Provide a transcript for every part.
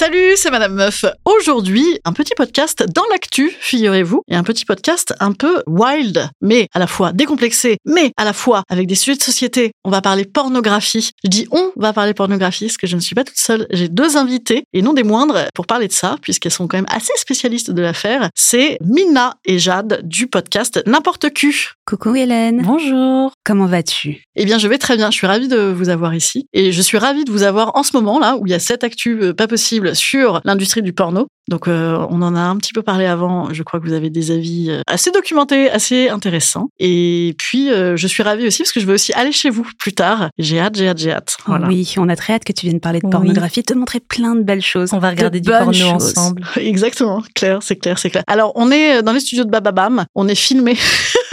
Salut, c'est Madame Meuf. Aujourd'hui, un petit podcast dans l'actu, figurez-vous, et un petit podcast un peu wild, mais à la fois décomplexé, mais à la fois avec des sujets de société. On va parler pornographie. Je dis on va parler pornographie parce que je ne suis pas toute seule. J'ai deux invités, et non des moindres, pour parler de ça, puisqu'elles sont quand même assez spécialistes de l'affaire. C'est Mina et Jade du podcast N'importe Q. Coucou Hélène. Bonjour. Comment vas-tu? Eh bien, je vais très bien. Je suis ravie de vous avoir ici. Et je suis ravie de vous avoir en ce moment, là, où il y a cette actu euh, pas possible sur l'industrie du porno. Donc, euh, on en a un petit peu parlé avant. Je crois que vous avez des avis euh, assez documentés, assez intéressants. Et puis, euh, je suis ravie aussi parce que je vais aussi aller chez vous plus tard. J'ai hâte, j'ai hâte, j'ai hâte. Voilà. Oui, on a très hâte que tu viennes parler de Oui. pornographie, te montrer plein de belles choses. On va de regarder du porno choses. ensemble. Exactement. Clair, c'est clair, c'est clair. Alors, on est dans les studios de Bababam. On est filmé.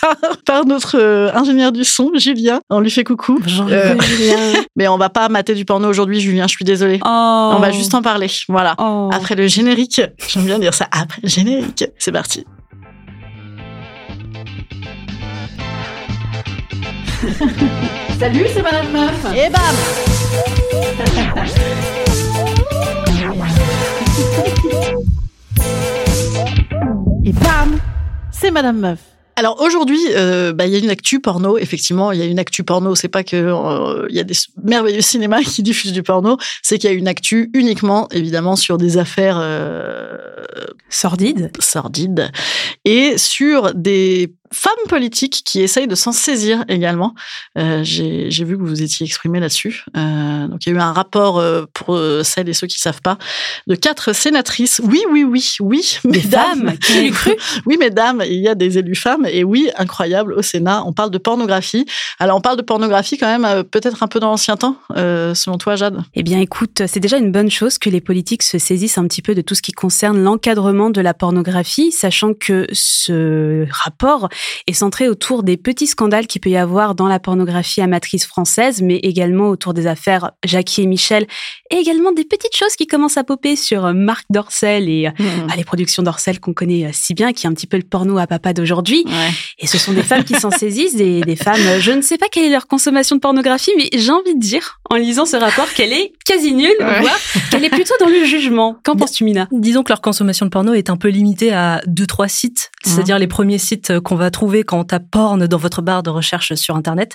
par, par notre euh, ingénieur du son, Julien. On lui fait coucou. Bonjour. Euh, Julien. mais on va pas mater du porno aujourd'hui, Julien, je suis désolée. Oh. On va juste en parler. Voilà. Oh. Après le générique, j'aime bien dire ça, après le générique, c'est parti. Salut, c'est Madame Meuf. Et bam Et bam C'est Madame Meuf. Alors aujourd'hui, euh, bah, il y a une actu porno. Effectivement, il y a une actu porno. C'est pas que euh, il y a des merveilleux cinémas qui diffusent du porno. C'est qu'il y a une actu uniquement, évidemment, sur des affaires euh, Sordide. sordides et sur des femmes politiques qui essayent de s'en saisir également. Euh, J'ai vu que vous vous étiez exprimé là-dessus. Euh, donc il y a eu un rapport euh, pour euh, celles et ceux qui savent pas de quatre sénatrices. Oui, oui, oui, oui, mesdames. femmes. Qui l'eût cru? Oui, mesdames, il y a des élus femmes. Et oui, incroyable, au Sénat, on parle de pornographie. Alors, on parle de pornographie quand même, euh, peut-être un peu dans l'ancien temps, euh, selon toi, Jade? Eh bien, écoute, c'est déjà une bonne chose que les politiques se saisissent un petit peu de tout ce qui concerne l'encadrement de la pornographie, sachant que ce rapport est centré autour des petits scandales qu'il peut y avoir dans la pornographie amatrice française, mais également autour des affaires Jackie et Michel, et également des petites choses qui commencent à popper sur Marc Dorcel et euh, ah, les productions Dorcel qu'on connaît euh, si bien, qui est un petit peu le porno à papa d'aujourd'hui. Ouais. Et ce sont des femmes qui s'en saisissent, des, des femmes, euh, je ne sais pas quelle est leur consommation de pornographie, mais j'ai envie de dire, en lisant ce rapport, qu'elle est quasi nulle, Ouais. voire qu'elle est plutôt dans le jugement. Qu'en penses-tu, Mina? Disons que leur consommation de porno est un peu limitée à deux trois sites, c'est-à-dire les premiers sites qu'on va trouver quand on tape porn dans votre barre de recherche sur internet.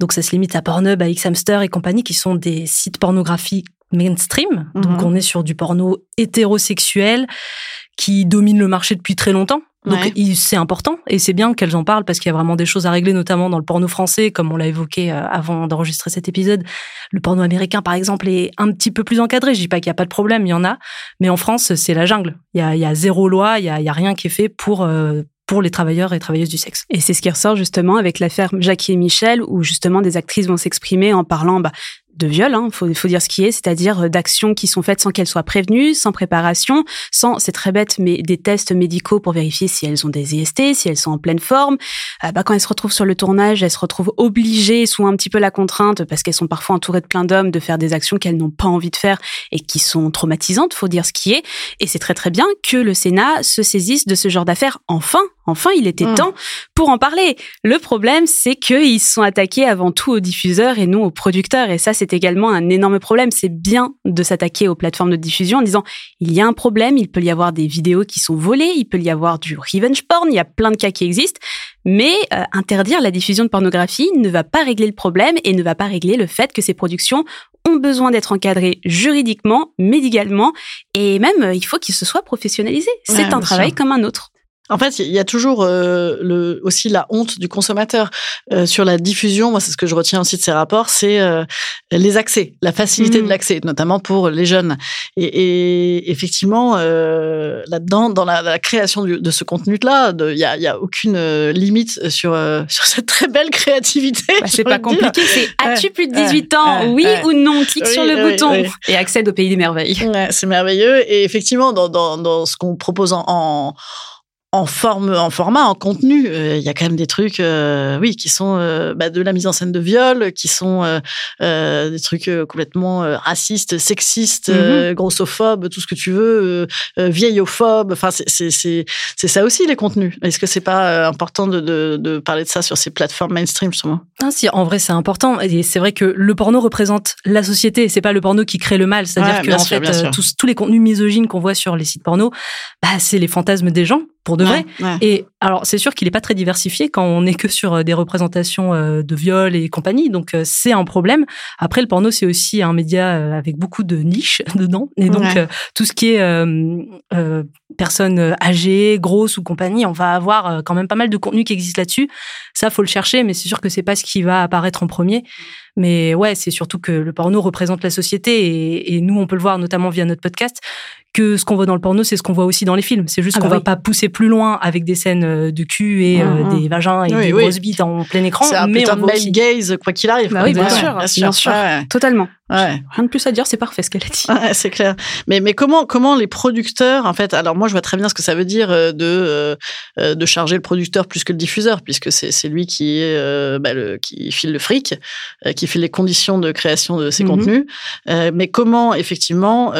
Donc ça se limite à Pornhub, à Xhamster et compagnie qui sont des sites pornographiques mainstream. Donc Mhm. on est sur du porno hétérosexuel qui domine le marché depuis très longtemps. Donc Ouais. c'est important et c'est bien qu'elles en parlent parce qu'il y a vraiment des choses à régler, notamment dans le porno français, comme on l'a évoqué euh, avant d'enregistrer cet épisode. Le porno américain, par exemple, est un petit peu plus encadré. Je dis pas qu'il y a pas de problème, il y en a, mais en France, c'est la jungle. Il y a, il y a zéro loi, il y a, il y a rien qui est fait pour euh, pour les travailleurs et travailleuses du sexe. Et c'est ce qui ressort justement avec l'affaire Jackie et Michel, où justement des actrices vont s'exprimer en parlant bah, de viol, hein, faut, faut dire ce qui est, c'est-à-dire euh, d'actions qui sont faites sans qu'elles soient prévenues, sans préparation, sans, c'est très bête, mais des tests médicaux pour vérifier si elles ont des IST, si elles sont en pleine forme. Euh, bah, quand elles se retrouvent sur le tournage, elles se retrouvent obligées, sous un petit peu la contrainte, parce qu'elles sont parfois entourées de plein d'hommes, de faire des actions qu'elles n'ont pas envie de faire et qui sont traumatisantes, faut dire ce qui est. Et c'est très très bien que le Sénat se saisisse de ce genre d'affaires. Enfin, enfin, il était Mm. temps pour en parler. Le problème, c'est qu'ils se sont attaqués avant tout aux diffuseurs et non aux producteurs. Et ça, c'est également un énorme problème. C'est bien de s'attaquer aux plateformes de diffusion en disant, il y a un problème, il peut y avoir des vidéos qui sont volées, il peut y avoir du revenge porn, il y a plein de cas qui existent. Mais euh, interdire la diffusion de pornographie ne va pas régler le problème et ne va pas régler le fait que ces productions ont besoin d'être encadrées juridiquement, médicalement, et même euh, il faut qu'ils se soient professionnalisés. C'est un travail sûr. comme un autre. En fait, il y a toujours euh, le, aussi la honte du consommateur euh, sur la diffusion. Moi, c'est ce que je retiens aussi de ces rapports, c'est euh, les accès, la facilité de l'accès, notamment pour les jeunes. Et, et effectivement, euh, là-dedans, dans la, la création du- de ce contenu-là, il y a, y a aucune euh, limite sur euh, sur cette très belle créativité. Bah, c'est pas compliqué, c'est as-tu plus de 18 ouais, ans Oui ou non Clique Oui, sur le oui, bouton oui. et accède au pays des merveilles. Ouais, c'est merveilleux. Et effectivement, dans, dans, dans ce qu'on propose en, en, en forme, en format, en contenu, il y a quand même des trucs, oui, qui sont bah, de la mise en scène de viol, qui sont des trucs complètement racistes, sexistes, mm-hmm. grossophobes, tout ce que tu veux, vieillophobes. Enfin, c'est c'est ça aussi les contenus. Est-ce que c'est pas important de, de, de, parler de ça sur ces plateformes mainstream justement? Ah, si, en vrai, c'est important. Et c'est vrai que le porno représente la société. C'est pas le porno qui crée le mal. C'est-à-dire que en fait, tous, tous les contenus misogynes qu'on voit sur les sites porno, bah, c'est les fantasmes des gens pour de vrai. Et alors, c'est sûr qu'il n'est pas très diversifié quand on n'est que sur euh, des représentations euh, de viol et compagnie. Donc, euh, c'est un problème. Après, le porno, c'est aussi un média avec beaucoup de niches dedans. Et donc, tout ce qui est euh, personnes âgées, grosses ou compagnie, on va avoir quand même pas mal de contenu qui existe là-dessus. Ça, faut le chercher, mais c'est sûr que c'est pas ce qui va apparaître en premier. Mais ouais, c'est surtout que le porno représente la société et, et, nous, on peut le voir notamment via notre podcast que ce qu'on voit dans le porno, c'est ce qu'on voit aussi dans les films. C'est juste ah qu'on bah va pas pousser plus loin avec des scènes euh, de cul et euh, mmh, mmh. des vagins et des grosses bites en plein écran. C'est un mais putain de male gaze, quoi qu'il arrive. Bah oui, bien, sûr, bien sûr, totalement. Ouais. Rien de plus à dire, c'est parfait ce qu'elle a dit. Ouais, c'est clair. Mais mais comment comment les producteurs en fait alors moi je vois très bien ce que ça veut dire euh, de de charger le producteur plus que le diffuseur puisque c'est c'est lui qui est bah, le qui file le fric, qui fait les conditions de création de ces mmh contenus. mais comment effectivement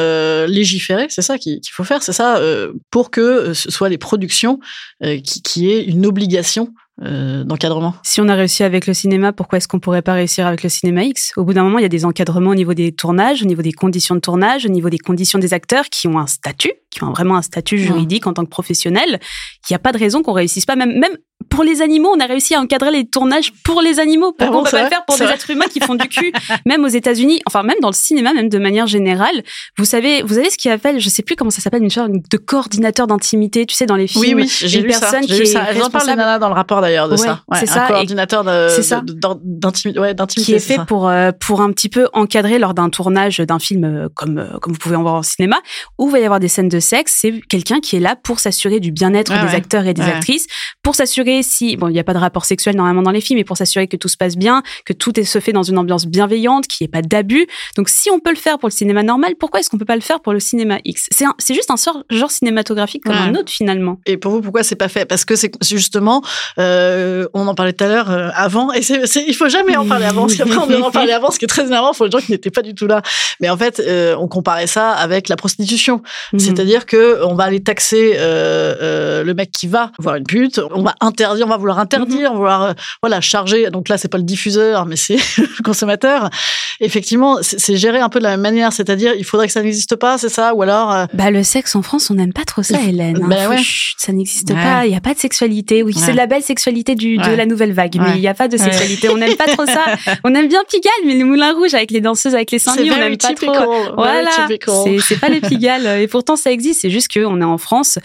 légiférer, c'est ça qu'il faut faire, c'est ça, euh, pour que euh, ce soit les productions euh, qui, qui aient une obligation d'encadrement. Si on a réussi avec le cinéma, pourquoi est-ce qu'on pourrait pas réussir avec le cinéma X? Au bout d'un moment, il y a des encadrements au niveau des tournages, au niveau des conditions de tournage, au niveau des conditions des acteurs qui ont un statut, qui ont vraiment un statut juridique en tant que professionnel. Il n'y a pas de raison qu'on réussisse pas, même, même pour les animaux, on a réussi à encadrer les tournages pour les animaux. Pourquoi ah on peut pas le faire pour des êtres humains qui font du cul Même aux États-Unis, enfin même dans le cinéma, même de manière générale. Vous savez, vous avez ce qu'il appelle, je sais plus comment ça s'appelle, une sorte de coordinateur d'intimité. Tu sais, dans les films, oui, oui, j'ai lu ça. Qui lu ça. Elles en parlent dans le rapport d'ailleurs de ça. c'est ça. Coordinateur d'intimité, ouais, qui est fait pour euh, pour un petit peu encadrer lors d'un tournage d'un film euh, comme euh, comme vous pouvez en voir au cinéma, où il va y avoir des scènes de sexe. C'est quelqu'un qui est là pour s'assurer du bien-être des acteurs et des actrices, pour s'assurer si bon, il n'y a pas de rapport sexuel normalement dans les films, mais pour s'assurer que tout se passe bien, que tout est, se fait dans une ambiance bienveillante, qu'il n'y ait pas d'abus. Donc, si on peut le faire pour le cinéma normal, pourquoi est-ce qu'on peut pas le faire pour le cinéma X? C'est c'est juste un sort, genre cinématographique comme un autre finalement. Et pour vous, pourquoi c'est pas fait? Parce que c'est justement, euh, on en parlait tout à l'heure euh, avant, et c'est, il faut jamais en parler avant, parce qu'après on en parler avant, ce qui est très énervant pour les gens qui n'étaient pas du tout là. Mais en fait, euh, on comparait ça avec la prostitution, mhm. c'est-à-dire que on va aller taxer euh, euh, le mec qui va voir une pute, on va interdire, on va vouloir interdire, mm vouloir euh, voilà charger. Donc là, c'est pas le diffuseur, mais c'est le consommateur. Effectivement, c'est géré un peu de la même manière, c'est-à-dire il faudrait que ça n'existe pas, c'est ça, ou alors. Bah le sexe en France, on n'aime pas trop ça, Hélène. Hein. Bah, ouais. ça n'existe pas. Il y a pas de sexualité. Oui, c'est de la belle sexualité du, de la nouvelle vague, mais il y a pas de sexualité. On n'aime pas trop ça. On aime bien Pigalle, mais les moulins rouges avec les danseuses avec les seins on n'aime pas trop. Voilà, c'est pas les Pigalle. Et pourtant, ça existe. C'est juste qu'on est en France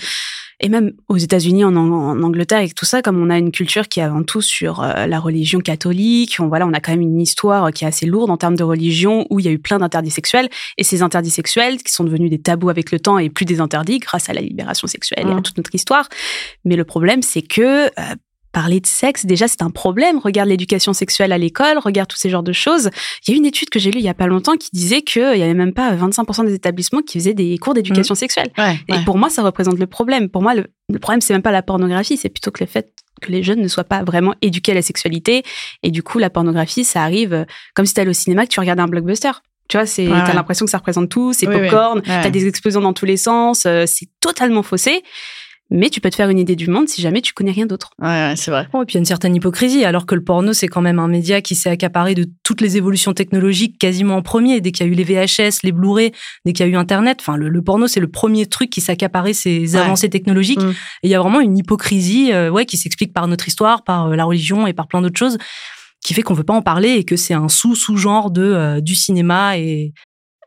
et même aux États-Unis, en, en, Angleterre, et tout ça, comme on a une culture qui est avant tout sur euh, la religion catholique, on, voilà, on a quand même une histoire qui est assez lourde en termes de religion, où il y a eu plein d'interdits sexuels, et ces interdits sexuels qui sont devenus des tabous avec le temps et plus des interdits grâce à la libération sexuelle et à mmh. toute notre histoire. Mais le problème, c'est que euh, parler de sexe, déjà, c'est un problème. Regarde l'éducation sexuelle à l'école, regarde tous ces genres de choses. Il y a une étude que j'ai lue il y a pas longtemps qui disait qu'il y avait même pas 25% des établissements qui faisaient des cours d'éducation mmh. sexuelle. et pour moi, ça représente le problème. Pour moi, le, le problème, c'est même pas la pornographie, c'est plutôt que le fait que les jeunes ne soient pas vraiment éduqués à la sexualité. Et du coup, la pornographie, ça arrive euh, comme si tu allais au cinéma, que tu regardais un blockbuster. Tu vois, c'est, t'as l'impression que ça représente tout, c'est popcorn, t'as des explosions dans tous les sens, euh, c'est totalement faussé mais tu peux te faire une idée du monde si jamais tu connais rien d'autre. Ouais, c'est vrai. et puis il y a une certaine hypocrisie, alors que le porno, c'est quand même un média qui s'est accaparé de toutes les évolutions technologiques quasiment en premier. Dès qu'il y a eu les VHS, les Blu-ray, dès qu'il y a eu Internet, enfin, le, porno, c'est le premier truc qui s'est accaparé ces avancées technologiques. Mm. Et il y a vraiment une hypocrisie, euh, ouais, qui s'explique par notre histoire, par euh, la religion et par plein d'autres choses qui fait qu'on veut pas en parler et que c'est un sous-sous-genre de euh, du cinéma et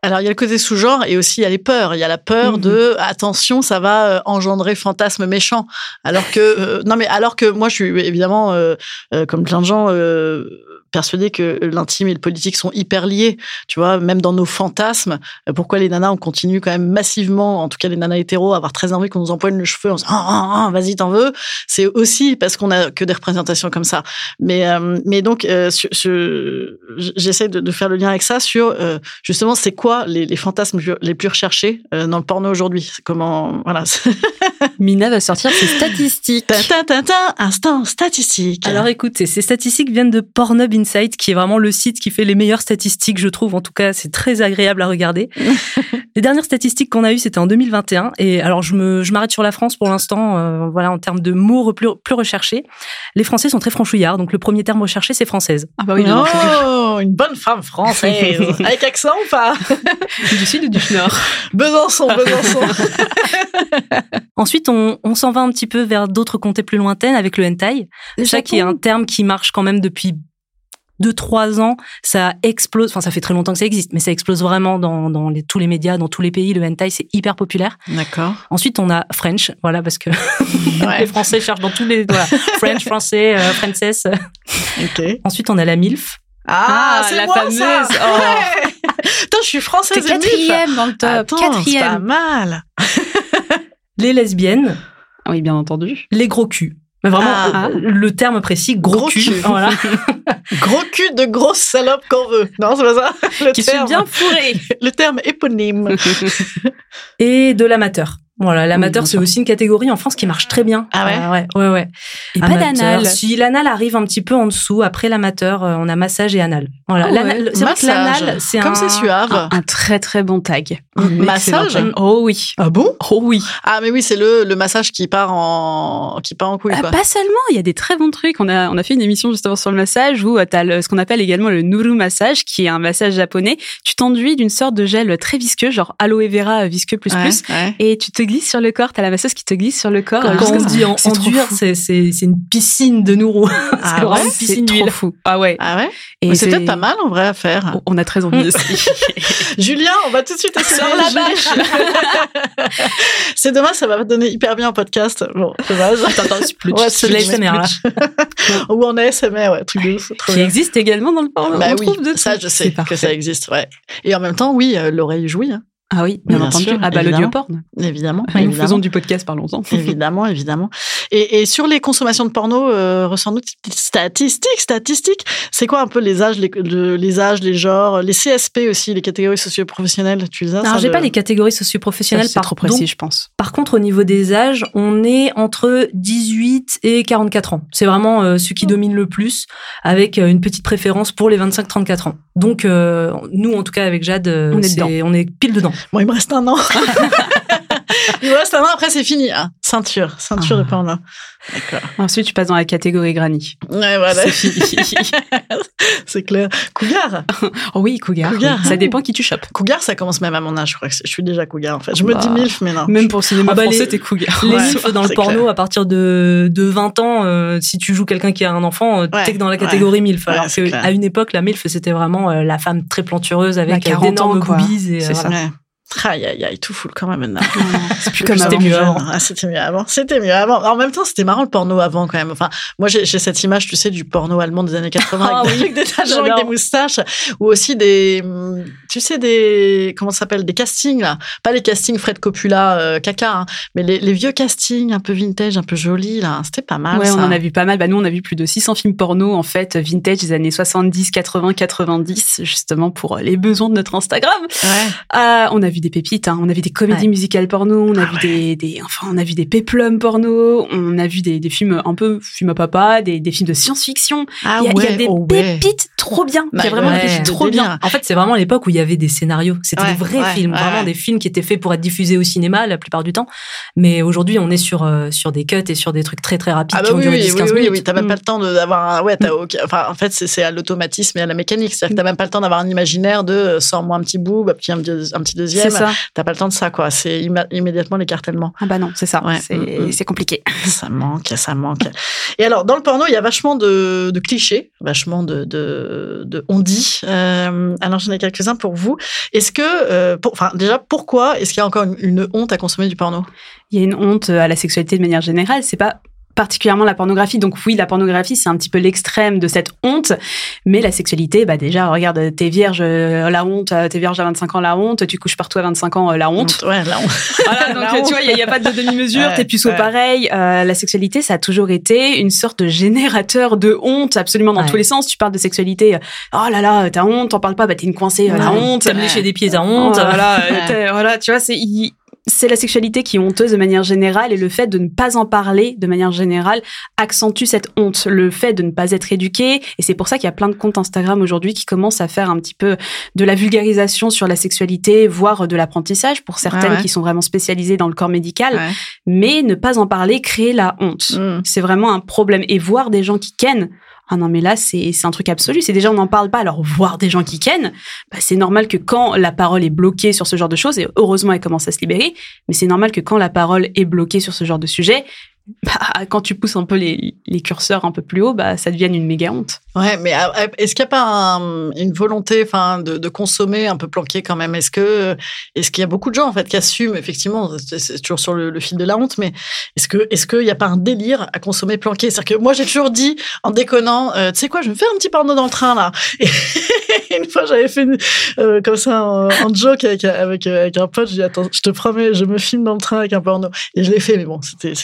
alors il y a le côté sous-genre et aussi il y a les peurs. Il y a la peur de mhm. attention, ça va euh, engendrer fantasme méchant. Alors que euh, non mais alors que moi je suis évidemment euh, comme plein de gens persuadée que l'intime et le politique sont hyper liés. Tu vois, même dans nos fantasmes, euh, pourquoi les nanas, on continue quand même massivement, en tout cas les nanas hétéros, à avoir très envie qu'on nous empoigne le cheveu en se disant ah, ah, vas-y, t'en veux. C'est aussi parce qu'on a que des représentations comme ça. Mais, euh, mais donc, euh, j'essaie de, de, faire le lien avec ça sur justement, c'est quoi les, les, fantasmes les plus recherchés dans le porno aujourd'hui? Comment, voilà. Mina va sortir ses statistiques. Ta, ta, ta, instant statistique. Alors écoutez, ces statistiques viennent de Pornhub Insight, qui est vraiment le site qui fait les meilleures statistiques, je trouve. En tout cas, c'est très agréable à regarder. les dernières statistiques qu'on a eues, c'était en 2021. Et alors, je me, je m'arrête sur la France pour l'instant. Euh, voilà, en termes de mots plus, plus recherchés, les Français sont très franchouillards. Donc, le premier terme recherché, c'est française. Ah bah oui. Oh, une bonne femme française. Avec accent ou pas? Du sud ou du nord? Besançon, Besançon. Ensuite, on, on s'en va un petit peu vers d'autres comtés plus lointaines avec le hentai. Ça qui est un terme qui marche quand même depuis deux trois ans, ça explose. Enfin, ça fait très longtemps que ça existe, mais ça explose vraiment dans, dans les, tous les médias, dans tous les pays. Le hentai, c'est hyper populaire. D'accord. Ensuite, on a French, voilà, parce que les Français cherchent dans tous les voilà, French, français, euh, princess. Ok. Ensuite, on a la milf. Ah, ah c'est la moi, fameuse. Ça. Oh. Attends, je suis française. quatrième dans le top. Attends, quatrième. Pas mal. les lesbiennes. Oui, bien entendu. Les gros culs. Mais vraiment, ah. le terme précis, gros, cul. Voilà. gros cul de grosse salope qu'on veut. Non, c'est pas ça le Qui terme. bien fourré. le terme éponyme. Et de l'amateur. Voilà, l'amateur, c'est aussi une catégorie en France qui marche très bien. Ah ouais euh, Ouais, ouais, ouais. Et pas d'anal. Si l'anal arrive un petit peu en dessous, après l'amateur, euh, on a massage et anal. Voilà. Oh c'est vrai que l'anal, c'est un... Comme c'est suave. Un, un, très très bon tag. massage Oh oui. Ah bon? Oh oui. Ah mais oui, c'est le, le massage qui part en qui part en couille. Ah, pas seulement, il y a des très bons trucs. On a on a fait une émission justement sur le massage où euh, tu as ce qu'on appelle également le Nuru massage, qui est un massage japonais. Tu t'enduis d'une sorte de gel très visqueux, genre aloe vera visqueux plus plus, et tu te glisses sur le corps la masseuse qui te glisse sur le corps. Quand on dit en, enduire, c'est une piscine de nourou. Ah c'est vraiment une piscine d'huile. fou. Ah ouais. Ah ouais. Et c'est peut-être pas mal en vrai à faire. On a très envie aussi. Julien, on va tout de suite essayer. Sur la bâche. c'est dommage, ça va donner hyper bien en podcast. Bon, dommage. T'entends plus. Ouais, c'est l'ASMR là. Ou en ASMR, ouais, truc de Qui existe également dans le porno. Bah oui, ça je sais que ça existe, ouais. Et en même temps, oui, euh, l'oreille jouit. Hein. Ah oui, bien, entendu. ah bah l'audioporn. Évidemment. Nous faisons du podcast, parlons-en. évidemment, évidemment. Et, et, sur les consommations de porno, euh, ressens-nous statistiques, statistiques. C'est quoi un peu les âges, les, les, âges, les genres, les CSP aussi, les catégories socio-professionnelles Tu les as Alors j'ai pas les catégories socio-professionnelles. C'est trop précis, je pense. Par contre, au niveau des âges, on est entre 18 et 44 ans. C'est vraiment euh, ce qui domine le plus, avec euh, une petite préférence pour les 25-34 ans. Donc euh, nous, en tout cas avec Jade, on est, est on est pile dedans. Bon, il me reste un an. il me reste un an, après c'est fini. Hein. Ceinture, ceinture de porno. D'accord. Ensuite, tu passes dans la catégorie granny. Ouais, voilà. C'est fini. c'est clair. Cougar. oh oui, cougar. cougar. Ça dépend qui tu chopes. Cougar, ça commence même à mon âge. Je crois que je suis déjà cougar en fait. Je me dis bah, milf, mais non. Même pour le cinéma ah bah, français, t'es cougar. Les ouais, dans le porno, à partir de, de 20 ans, euh, si tu joues quelqu'un qui a un enfant, euh, t'es que dans la catégorie milf. Alors qu'à une époque, la milf, c'était vraiment euh, la femme très plantureuse avec d'énormes boobies. C'est ça. Aïe, aïe, aïe, tout fout quand même maintenant. c'est plus comme C'était mieux avant. Ah, c'était mieux avant. C'était mieux avant. En même temps, c'était marrant le porno avant quand même. Enfin, moi, j'ai cette image, tu sais, du porno allemand des années 80 ah avec, des, avec des moustaches ou aussi des, tu sais, des, comment ça s'appelle, des castings là. Pas les castings Fred Coppola, euh, caca, hein, mais les, les, vieux castings un peu vintage, un peu jolis là. C'était pas mal. Ouais, on en a vu pas mal. Bah, nous, on a vu plus de 600 films porno en fait, vintage des années 70, 80, 90, justement pour les besoins de notre Instagram. Ouais. Euh, on a vu des pépites. Hein. On a vu des comédies musicales porno, on a ah vu des, des, enfin, on a vu des péplums porno, on a vu des, des films un peu film à papa, des, des films de science-fiction. Ah il, y a, ouais, il y a des oh pépites trop bien. il y a bah vraiment des pépites trop bien. En fait, c'est vraiment l'époque où il y avait des scénarios. C'était des vrais films, vraiment des films qui étaient faits pour être diffusés au cinéma la plupart du temps. Mais aujourd'hui, on est sur euh, sur des cuts et sur des trucs très très rapides ah qui bah ont oui, duré 10 15 oui, minutes. Oui, t'as même pas le temps d'avoir ouais, t'as mm. enfin en fait c'est à l'automatisme et à la mécanique, c'est-à-dire que t'as même pas le temps d'avoir un imaginaire de euh, sors-moi un petit bout, un petit un petit deuxième. T'as pas le temps de ça, quoi. C'est immédiatement l'écartèlement. Ah bah non, c'est ça. Ouais. C'est mm, mm. compliqué. Ça manque, ça manque. Et alors, dans le porno, il y a vachement de, de clichés, vachement de, de, de on dit. Euh, alors, j'en ai quelques-uns pour vous. Est-ce que, euh, enfin, déjà, pourquoi est-ce qu'il y a encore une, une honte à consommer du porno? Il y a une honte à la sexualité de manière générale. C'est pas particulièrement la pornographie. Donc oui, la pornographie, c'est un petit peu l'extrême de cette honte, mais la sexualité, bah déjà, regarde, t'es vierge, euh, la honte, euh, t'es vierge à 25 ans, la honte, tu couches partout à 25 ans, euh, la honte. Ouais, la honte. Voilà, donc tu vois, il n'y a, pas de demi-mesure, Ouais, t'es puceau ouais. pareil. Euh, la sexualité, ça a toujours été une sorte de générateur de honte, absolument dans Ouais. tous les sens. Tu parles de sexualité, oh là là, t'as honte, t'en parles pas, bah t'es une coincée, la honte. T'aimes lécher des pieds, t'as honte. Voilà, euh, t'es- voilà, tu vois, c'est c'est la sexualité qui est honteuse de manière générale et le fait de ne pas en parler de manière générale accentue cette honte, le fait de ne pas être éduqué et c'est pour ça qu'il y a plein de comptes Instagram aujourd'hui qui commencent à faire un petit peu de la vulgarisation sur la sexualité, voire de l'apprentissage pour certaines ouais. qui sont vraiment spécialisées dans le corps médical, Ouais. mais ne pas en parler crée la honte. Mm. C'est vraiment un problème et voir des gens qui kennent ah non mais là c'est un truc absolu. C'est déjà on n'en parle pas. Alors voir des gens qui kennent bah, c'est normal que quand la parole est bloquée sur ce genre de choses et heureusement elle commence à se libérer mais c'est normal que quand la parole est bloquée sur ce genre de sujet bah, quand tu pousses un peu les, curseurs un peu plus haut bah ça devienne une méga honte Ouais, mais euh, est-ce qu'il n'y a pas un- une volonté, enfin, de, consommer un peu planqué quand même? Est-ce que, est-ce qu'il y a beaucoup de gens en fait qui assument effectivement, c'est- toujours sur le, fil de la honte, mais est-ce que, est-ce qu'il n'y a pas un délire à consommer planqué? C'est-à-dire que moi j'ai toujours dit en déconnant, euh, tu sais quoi, je me faire un petit porno dans le train là. Une fois j'avais fait euh, comme ça en, en joke avec avec avec un pote, j'ai dit attends, je te promets, je me filme dans le train avec un porno. Et je l'ai fait, mais bon, c'était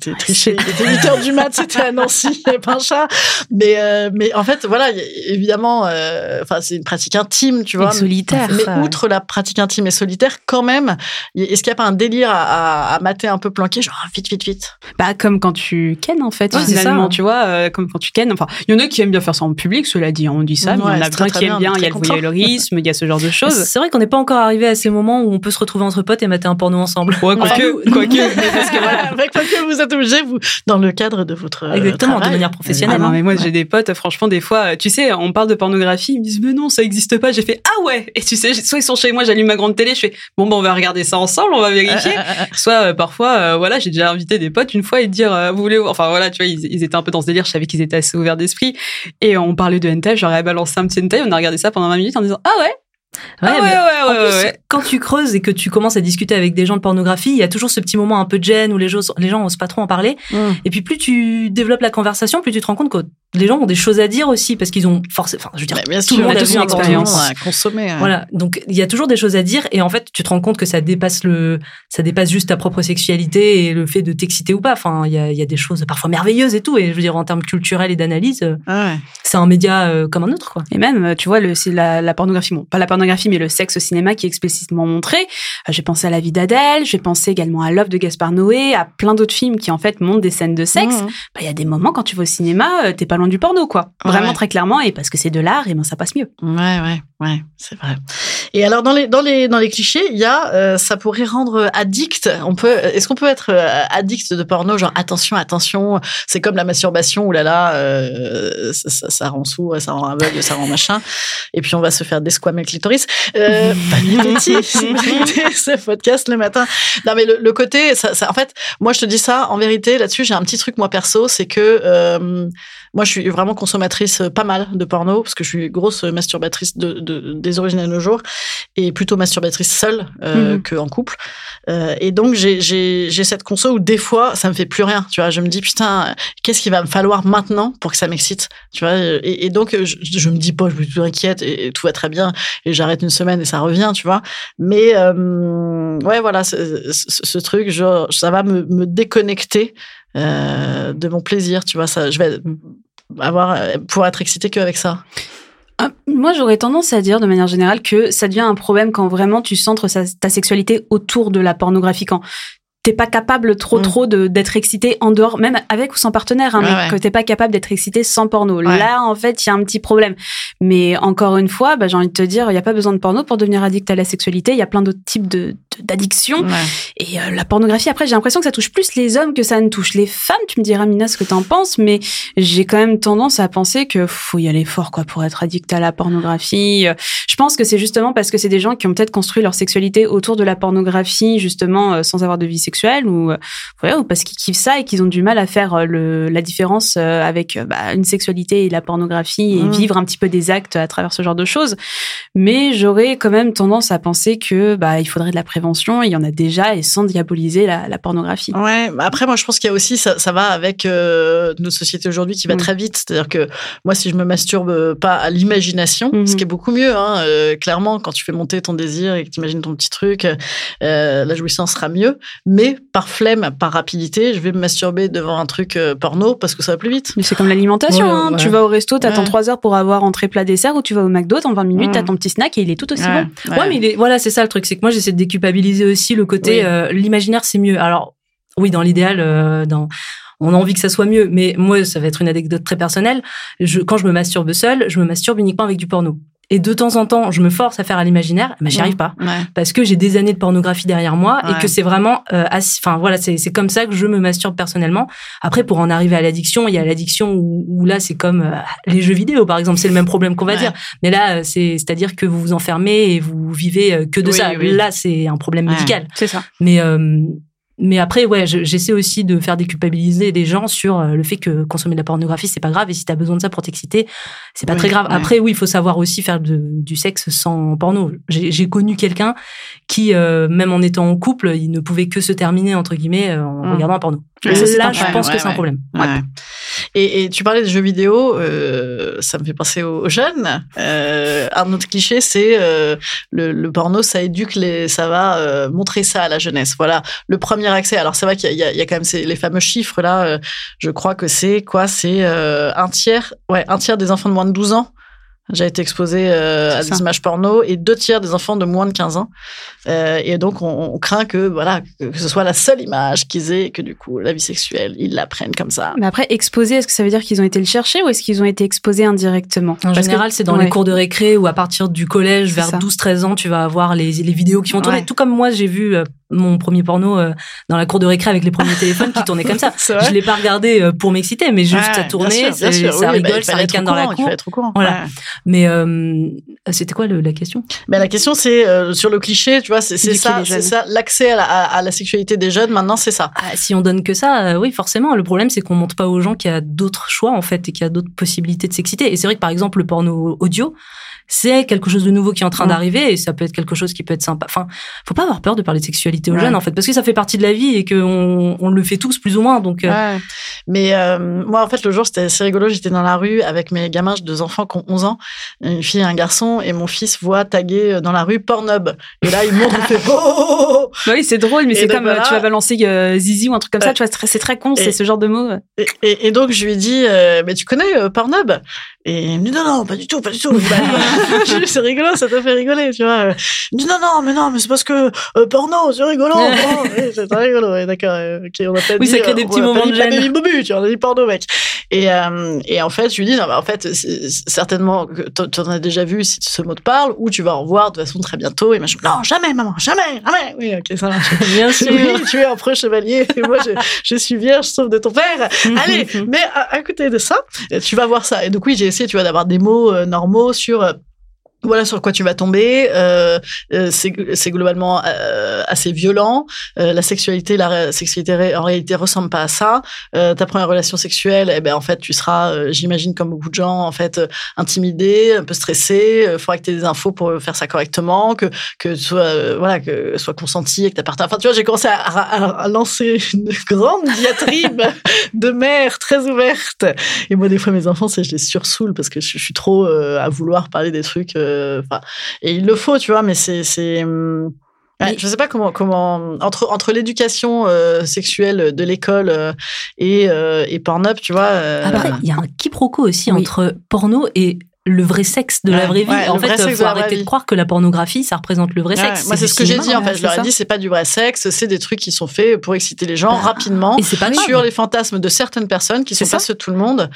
c'était triché. Il était 8 heures du mat, c'était à Nancy, il n'y avait pas un chat. Mais, euh, mais en fait, voilà, évidemment, euh, c'est une pratique intime, tu vois. Et solitaire Mais ça, ouais. outre la pratique intime et solitaire, quand même, est-ce qu'il n'y a pas un délire à, à, à mater un peu planqué, genre ah, vite, vite, vite? Bah comme quand tu kennes en fait Ouais, finalement ça. tu vois euh, comme quand tu kennes enfin il y en a qui aiment bien faire ça en public cela dit on dit ça mais il y en a plein qui aiment bien il y a le voyeurisme il y a ce genre de choses C'est vrai qu'on n'est pas encore arrivé à ces moments où on peut se retrouver entre potes et mater un porno ensemble. Ouais, quoique, quoique. parce que voilà, vous êtes obligés, vous, dans le cadre de votre euh, Exactement, de travail. manière Ah professionnelle. non, hein. mais moi j'ai des potes, franchement, des fois, euh, tu sais, on parle de pornographie, ils me disent, mais non, ça existe pas. J'ai fait, ah ouais. Et tu sais, soit ils sont chez moi, j'allume ma grande télé, je fais, bon, ben, on va regarder ça ensemble, on va vérifier. Soit euh, parfois, euh, voilà, j'ai déjà invité des potes une fois et dire, euh, vous voulez, enfin voilà, tu vois, ils, ils étaient un peu dans ce délire, je savais qu'ils étaient assez ouverts d'esprit. Et on parlait de hentai, j'aurais balancé un petit hentai, on a regardé ça pendant 20 minutes en disant, ah ouais, Ouais, ah ouais, ouais, en ouais, plus, ouais, quand tu creuses et que tu commences à discuter avec des gens de pornographie, il y a toujours ce petit moment un peu de gêne où les gens, les gens osent pas trop en parler. Mm. Et puis plus tu développes la conversation, plus tu te rends compte que les gens ont des choses à dire aussi parce qu'ils ont forcément, enfin, je veux dire, bien tout sûr, le monde on a vu une expérience. hein. à consommer. ouais. Voilà, donc il y a toujours des choses à dire et en fait tu te rends compte que ça dépasse le, ça dépasse juste ta propre sexualité et le fait de t'exciter ou pas. Enfin, il y a, il y a des choses parfois merveilleuses et tout. Et je veux dire en termes culturels et d'analyse, Ah ouais. c'est un média euh, comme un autre quoi. Et même, tu vois, le, c'est la, la pornographie, bon, pas la pornographie, mais le sexe au cinéma qui est explicitement montré. Euh, j'ai pensé à La vie d'Adèle, j'ai pensé également à L'œuvre de Gaspard Noé, à plein d'autres films qui en fait montrent des scènes de sexe. Mhm. Bah, il y a des moments quand tu vas au cinéma, euh, t'es pas loin du porno, quoi. Ouais. Vraiment très clairement, et parce que c'est de l'art, et ben ça passe mieux. Ouais, ouais, ouais, c'est vrai. Et alors dans les dans les dans les clichés, il y a euh, ça pourrait rendre addict. On peut est-ce qu'on peut être euh, addict de porno genre attention attention, c'est comme la masturbation ou là là euh, ça, ça, ça rend sourd, ça rend aveugle, ça rend machin. Et puis on va se faire desquamer le clitoris. Euh, ce podcast le matin. Non mais le, le côté ça, ça en fait, moi je te dis ça en vérité là-dessus, j'ai un petit truc moi perso, c'est que euh, moi, je suis vraiment consommatrice euh, pas mal de porno parce que je suis grosse masturbatrice de, de- des origines de nos jours et plutôt masturbatrice seule euh, Mhm. que en couple. Euh, et donc, j'ai- j'ai j'ai cette conso où des fois, ça me fait plus rien. Tu vois, je me dis putain, qu'est-ce qu'il va me falloir maintenant pour que ça m'excite Tu vois, et, et donc je, je me dis pas, je me suis inquiète et, et tout va très bien et j'arrête une semaine et ça revient, tu vois. Mais euh, ouais, voilà, ce, ce- ce truc, genre, ça va me, me déconnecter euh, de mon plaisir, tu vois. Ça, je vais avoir pouvoir être excité qu'avec ça. Ah, Moi, j'aurais tendance à dire de manière générale que ça devient un problème quand vraiment tu centres sa- ta sexualité autour de la pornographie, quand t'es pas capable trop Mm. trop de d'être excité en dehors, même avec ou sans partenaire, hein, Ouais, mais ouais. que t'es pas capable d'être excité sans porno. Ouais. Là, en fait, il y a un petit problème. Mais encore une fois, bah, j'ai envie de te dire, il y a pas besoin de porno pour devenir addict à la sexualité. Il y a plein d'autres types de d'addiction. Et euh, la pornographie, après, j'ai l'impression que ça touche plus les hommes que ça ne touche les femmes. Tu me diras, Mina, ce que t'en penses, mais j'ai quand même tendance à penser que faut y aller fort, quoi, pour être addict à la pornographie. Euh, Je pense que c'est justement parce que c'est des gens qui ont peut-être construit leur sexualité autour de la pornographie, justement, euh, sans avoir de vie sexuelle, ou, euh, ouais, ou parce qu'ils kiffent ça et qu'ils ont du mal à faire le, la différence avec bah, une sexualité et la pornographie et vivre un petit peu des actes à travers ce genre de choses. Mais j'aurais quand même tendance à penser que bah il faudrait de la prévention prévention, il y en a déjà et sans diaboliser la, la pornographie. Ouais, après moi je pense qu'il y a aussi ça, ça va avec euh, notre société aujourd'hui qui va Mm. très vite. C'est-à-dire que moi si je me masturbe pas à l'imagination, Mhm. ce qui est beaucoup mieux, hein, euh, clairement quand tu fais monter ton désir et que tu imagines ton petit truc, euh, la jouissance sera mieux. Mais par flemme, par rapidité, je vais me masturber devant un truc euh, porno parce que ça va plus vite. Mais c'est comme l'alimentation. Ouais, hein. ouais. Tu vas au resto, t'attends trois heures pour avoir entrée plat dessert, ou tu vas au McDo, en 20 minutes, Mm. t'as ton petit snack et il est tout aussi bon. Ouais, mais est- voilà, c'est ça le truc, c'est que moi j'essaie de déculpabiliser aussi le côté Oui. euh, l'imaginaire c'est mieux. Alors oui, dans l'idéal, euh, dans on a envie que ça soit mieux, mais moi ça va être une anecdote très personnelle. Je, quand je me masturbe seule, je me masturbe uniquement avec du porno. Et de temps en temps, je me force à faire à l'imaginaire, mais j'y arrive pas Ouais. parce que j'ai des années de pornographie derrière moi Ouais. et que c'est vraiment, euh, enfin voilà, c'est c'est comme ça que je me masturbe personnellement. Après, pour en arriver à l'addiction, il y a l'addiction où, où là c'est comme euh, les jeux vidéo par exemple, c'est le même problème qu'on va Ouais. dire. Mais là, euh, c'est c'est-à-dire que vous vous enfermez et vous vivez que de Oui, ça. oui. Là, c'est un problème médical. C'est ça. Mais euh, mais après, ouais, je- j'essaie aussi de faire déculpabiliser les gens sur euh, le fait que consommer de la pornographie, c'est pas grave. Et si t'as besoin de ça pour t'exciter, c'est pas Oui, très grave. ouais. Après, oui, il faut savoir aussi faire de- du sexe sans porno. J'ai connu quelqu'un qui, euh, même en étant en couple, il ne pouvait que se terminer, entre guillemets, euh, en Mm. regardant un porno. Ouais, ça, Là, je problème, pense ouais, que c'est un problème. Ouais. Et, et tu parlais des jeux vidéo, euh, ça me fait penser aux jeunes. Euh, un autre cliché, c'est euh, le, le porno, ça éduque les, ça va euh, montrer ça à la jeunesse. Voilà, le premier accès. Alors c'est vrai qu'il y, a- y quand même ces, les fameux chiffres là. euh, je crois que c'est quoi? C'est euh, un tiers, ouais, un tiers des enfants de moins de 12 ans. J'ai été exposé euh, à des images porno et deux tiers des enfants de moins de 15 ans. Euh, et donc, on, on craint que, voilà, que ce soit la seule image qu'ils aient et que du coup, la vie sexuelle, ils l'apprennent comme ça. Mais après, exposés, est-ce que ça veut dire qu'ils ont été le chercher ou est-ce qu'ils ont été exposés indirectement? En Parce général, c'est dans ouais. les cours de récré ou à partir du collège, vers ça. 12-13 ans, tu vas avoir les, les vidéos qui vont tourner. Ouais. Tout comme moi, j'ai vu euh, mon premier porno euh, dans la cour de récré avec les premiers téléphones qui tournaient comme ça. Je l'ai pas regardé euh, pour m'exciter, mais juste Ouais, ça bien tournait, sûr, bien c'est- sûr, ça oui, bah, rigole, il ça ricane dans la courant, Il cour. fallait être au courant. Voilà. ouais. Mais euh, c'était quoi le- la question? Mais la question, c'est euh, sur le cliché, tu vois, c'est ça, c'est ça, l'accès à la, à, à la sexualité des jeunes. Maintenant, c'est ça. Ah, Si on donne que ça, oui, forcément. Le problème, c'est qu'on montre pas aux gens qu'il y a d'autres choix en fait et qu'il y a d'autres possibilités de s'exciter. Et c'est vrai que par exemple, le porno audio, c'est quelque chose de nouveau qui est en train Mm. d'arriver et ça peut être quelque chose qui peut être sympa. Enfin, faut pas avoir peur de parler de sexualité aux Ouais. jeunes en fait, parce que ça fait partie de la vie et qu'on on le fait tous plus ou moins. Donc, euh, Ouais. Mais euh, moi, en fait, le jour, c'était assez rigolo. J'étais dans la rue avec mes gamins, j'ai deux enfants qui ont 11 ans, une fille et un garçon, et mon fils voit taguer euh, dans la rue Pornhub. Et là, il montre, il fait oh, oh, oh, oh Bah oui, c'est drôle, mais c'est comme voilà. tu vas balancer euh, Zizi ou un truc comme ça, tu vois, c'est très- con, c'est ce genre de mot. euh. Et, et, et donc, je lui ai dit, euh, mais tu connais Pornhub? Et il me dit, non, non, pas du tout, pas du tout. Bah, c'est rigolo, ça t'a fait rigoler, tu vois. Il me dit, non, non, mais non, mais c'est parce que porno, rigolo. oh, oui, c'est très rigolo, ouais, d'accord. euh, ok, on a pas Oui, dit, ça crée euh, des on petits a moments de pas gêne. baby bobu, tu vois, on a dit porno, mec. Et, euh, et en fait, je lui dis, non, bah, en fait, certainement tu en as déjà vu si ce mot te parle, ou tu vas en revoir de toute façon très bientôt. Et machin, non, jamais, maman, jamais, jamais. Oui, ok, ça marche. bien sûr. Oui, tu es un preux chevalier. Et moi, je, je suis vierge, sauf de ton père. Allez, mais à, à côté de ça, tu vas voir ça. Et donc oui, j'ai essayé, tu vois, d'avoir des mots euh, normaux sur. Voilà sur quoi tu vas tomber. Euh, euh, c'est globalement euh, assez violent. Euh, la sexualité, la sexualité en réalité ressemble pas à ça. Euh, ta première relation sexuelle, eh ben en fait tu seras, euh, j'imagine comme beaucoup de gens, en fait euh, intimidé, un peu stressé. Il faudra que tu aies des infos pour faire ça correctement, que que euh, voilà que soit consenti et que ta partenaire. Enfin tu vois, j'ai commencé à, à- à lancer une grande diatribe de mère très ouverte. Et moi des fois mes enfants, c'est je les sursoule parce que je, je suis trop à vouloir parler des trucs. Et il le faut, tu vois, mais c'est c'est hum, Ouais, je sais pas comment comment entre entre l'éducation euh, sexuelle de l'école euh, et euh, et Pornhub, tu vois. euh, Après, il y a un quiproquo aussi Oui. entre porno et le vrai sexe de Ouais, la vraie vie. ouais, en fait, sexe faut arrêter de croire que la pornographie, ça représente le vrai ouais, sexe. moi c'est ce que j'ai dit en fait. Je leur ai dit c'est pas du vrai sexe, c'est des trucs qui sont faits pour exciter les gens Bah, rapidement Et c'est pas grave. sur les fantasmes de certaines personnes qui sont pas ceux de tout le monde.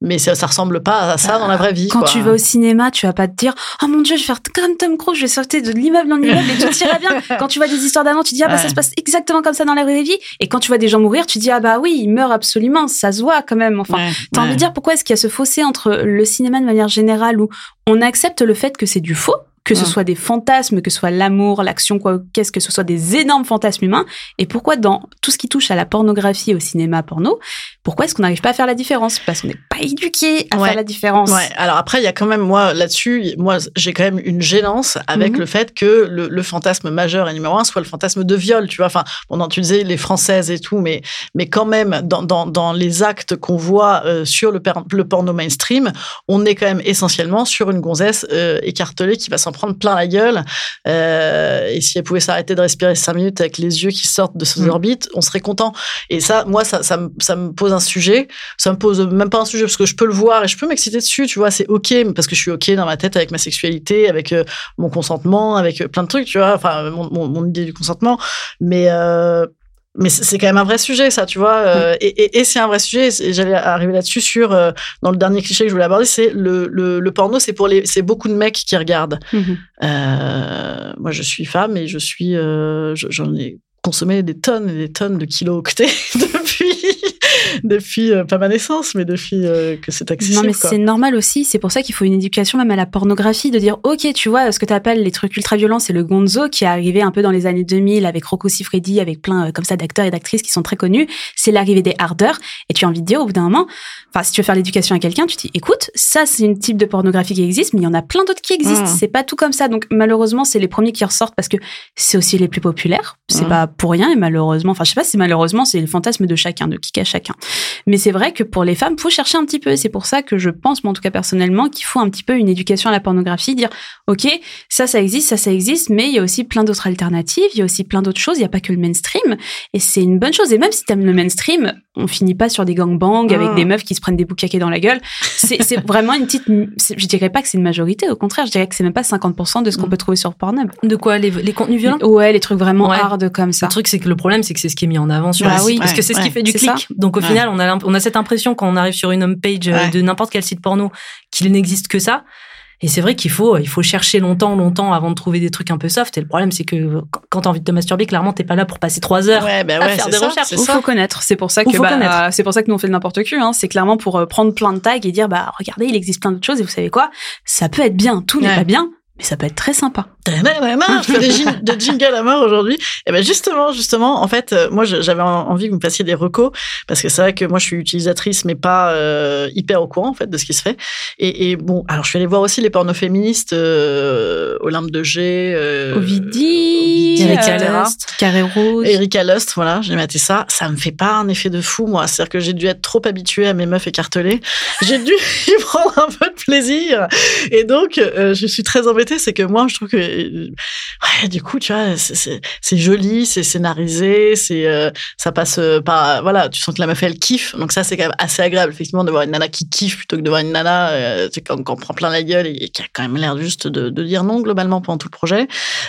Mais ça, ça ressemble pas à ça dans la vraie vie. Quand quoi. tu vas au cinéma, tu vas pas te dire Oh mon dieu, je vais faire comme Tom Cruise, je vais sauter de l'immeuble en immeuble et tout ira bien. Quand tu vois des histoires d'avant, tu dis Ah bah ça se passe exactement comme ça dans la vraie vie. Et quand tu vois des gens mourir, tu dis Ah bah oui, ils meurent absolument, ça se voit quand même. Enfin, Ouais, T'as ouais. envie de dire pourquoi est-ce qu'il y a ce fossé entre le cinéma de manière générale où on accepte le fait que c'est du faux, que ce soit des fantasmes, que ce soit l'amour, l'action, quoi, qu'est-ce que ce soit des énormes fantasmes humains, et pourquoi dans tout ce qui touche à la pornographie et au cinéma porno, pourquoi est-ce qu'on n'arrive pas à faire la différence? Parce qu'on n'est pas éduqué à Ouais. faire la différence. Ouais, alors après, il y a quand même, moi, là-dessus, moi, j'ai quand même une gênance avec Mhm. le fait que le, le fantasme majeur et numéro un soit le fantasme de viol, tu vois. Enfin, bon, non, tu disais les françaises et tout, mais, mais quand même, dans, dans, dans les actes qu'on voit euh, sur le, le porno mainstream, on est quand même essentiellement sur une gonzesse euh, écartelée qui va s'en prendre plein la gueule. Euh, et si elle pouvait s'arrêter de respirer cinq minutes avec les yeux qui sortent de ses Mhm. orbites, on serait content. Et ça, moi, ça, ça, me, ça me pose un sujet. Ça me pose même pas un sujet parce que je peux le voir et je peux m'exciter dessus, tu vois. C'est ok parce que je suis ok dans ma tête avec ma sexualité, avec euh, mon consentement, avec euh, plein de trucs, tu vois. Enfin, mon, mon, mon idée du consentement. Mais euh, mais c'est quand même un vrai sujet, ça, tu vois. euh, et et, et c'est un vrai sujet. et J'allais arriver là-dessus sur euh, dans le dernier cliché que je voulais aborder, c'est le, le, le porno, c'est pour les, c'est beaucoup de mecs qui regardent. Mhm. Euh, moi, je suis femme et je suis, euh, je- j'en ai consommé des tonnes et des tonnes de kilos octets depuis, depuis euh, pas ma naissance, mais depuis euh, que c'est accessible. Non, mais c'est normal aussi. C'est pour ça qu'il faut une éducation même à la pornographie, de dire, OK, tu vois, ce que tu appelles les trucs ultra violents, c'est le gonzo qui est arrivé un peu dans les années 2000 avec Rocco Siffredi, avec plein euh, comme ça d'acteurs et d'actrices qui sont très connus. C'est l'arrivée des hardeurs. Et tu as envie de dire au bout d'un moment, enfin, si tu veux faire l'éducation à quelqu'un, tu te dis, écoute, ça, c'est une type de pornographie qui existe, mais il y en a plein d'autres qui existent. Mm. C'est pas tout comme ça. Donc, malheureusement, c'est les premiers qui ressortent parce que c'est aussi les plus populaires. C'est Mm. pas pour rien. Et malheureusement, enfin, je sais pas si malheureusement, c'est le fantasme de chacun, de qui à chacun. Mais c'est vrai que pour les femmes, faut chercher un petit peu. C'est pour ça que je pense, moi, en tout cas personnellement, qu'il faut un petit peu une éducation à la pornographie, dire, OK, ça, ça existe, ça, ça existe, mais il y a aussi plein d'autres alternatives, il y a aussi plein d'autres choses, il n'y a pas que le mainstream. Et c'est une bonne chose. Et même si t'aimes le mainstream, on finit pas sur des gangbangs avec Ah. des meufs qui se prennent des boucaquets dans la gueule. C'est vraiment une petite, je dirais pas que c'est une majorité, au contraire, je dirais que c'est même pas 50% de ce qu'on Mm. peut trouver sur Pornhub. De quoi les, les contenus violents? Ouais, les trucs vraiment Ouais. hard comme ça. Le truc, c'est que le problème, c'est que c'est ce qui est mis en avant sur Bah le oui. site. Parce que Ouais, c'est ce qui fait du clic. Donc, au Ouais. final, on a, l'imp- on a cette impression quand on arrive sur une homepage euh, Ouais. de n'importe quel site porno qu'il n'existe que ça. Et c'est vrai qu'il faut, il faut chercher longtemps, longtemps avant de trouver des trucs un peu soft. Et le problème, c'est que quand t'as envie de te masturber, clairement, t'es pas là pour passer trois heures. Ouais, ben à faire des ça, recherches. ça. faut connaître. C'est pour ça que bah, c'est pour ça que nous on fait de n'importe quoi. Hein. C'est clairement pour euh, prendre plein de tags et dire bah regardez il existe plein d'autres choses et vous savez quoi? Ça peut être bien. Tout n'est pas bien mais ça peut être très sympa. Je fais des, jing- des jingles à mort aujourd'hui. Et ben justement, justement, en fait, euh, moi, j'avais en- envie que vous me fassiez des recos parce que c'est vrai que moi, je suis utilisatrice, mais pas euh, hyper au courant en fait de ce qui se fait. Et, et bon, alors je suis allée voir aussi les pornos féministes, euh, Olympe de G, euh, Ovidie, Erika Lust. Carré Rose. Erika Lust, voilà, j'ai maté ça. Ça me fait pas un effet de fou, moi. C'est-à-dire que j'ai dû être trop habituée à mes meufs écartelées. J'ai dû y prendre un peu de plaisir. Et donc, euh, je suis très embêtée. C'est que moi, je trouve que, du coup, tu vois, c'est- joli, c'est scénarisé, c'est, euh, ça passe euh, par, voilà, tu sens que la meuf, elle kiffe. Donc ça, c'est quand même assez agréable, effectivement, de voir une nana qui kiffe plutôt que de voir une nana, euh, tu prend plein la gueule et, qui a quand même l'air juste de, dire non, globalement, pendant tout le projet.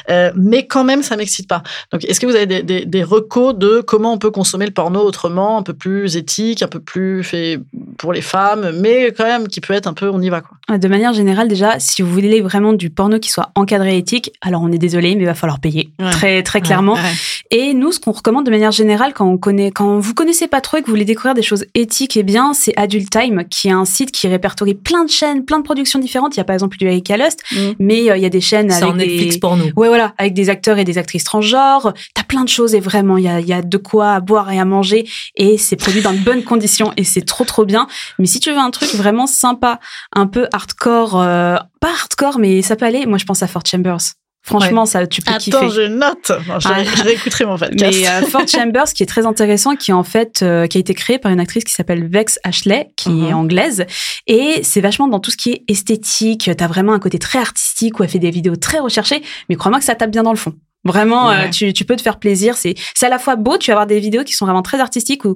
Euh, mais quand même, ça m'excite pas. Donc, est-ce que vous avez des, des, recos de comment on peut consommer le porno autrement, un peu plus éthique, un peu plus fait pour les femmes, mais quand même qui peut être un peu, on y va, quoi. De manière générale, déjà, si vous voulez vraiment du porno qui soit encadré et alors on est désolé, mais il va falloir payer. Ouais. Très, très clairement. Ouais. Et nous, ce qu'on recommande de manière générale quand on connaît, quand vous connaissez pas trop et que vous voulez découvrir des choses éthiques et bien, c'est Adult Time, qui est un site qui répertorie plein de chaînes, plein de productions différentes. Il y a par exemple du Erika Lust, Mm. mais euh, il y a des chaînes avec en Netflix des... porno. Ouais, voilà, avec des acteurs et des actrices transgenres. T'as plein de choses et vraiment, il y a, y a de quoi à boire et à manger et c'est produit dans de bonnes conditions et c'est trop, trop bien. Mais si tu veux un truc vraiment sympa, un peu hardcore, euh, pas hardcore, mais ça peut aller, moi je pense à Fort Chambers. Franchement, ça, tu peux Attends, kiffer. je note. Je, Ah. je réécouterai mon podcast. Mais euh, Fort Chambers, qui est très intéressant, qui est en fait, euh, qui a été créé par une actrice qui s'appelle Vex Ashley, qui Mhm. est anglaise, et c'est vachement dans tout ce qui est esthétique. T'as vraiment un côté très artistique où elle fait des vidéos très recherchées, mais crois-moi que ça tape bien dans le fond. Vraiment, Ouais. euh, tu, tu peux te faire plaisir. C'est, c'est à la fois beau. Tu vas avoir des vidéos qui sont vraiment très artistiques où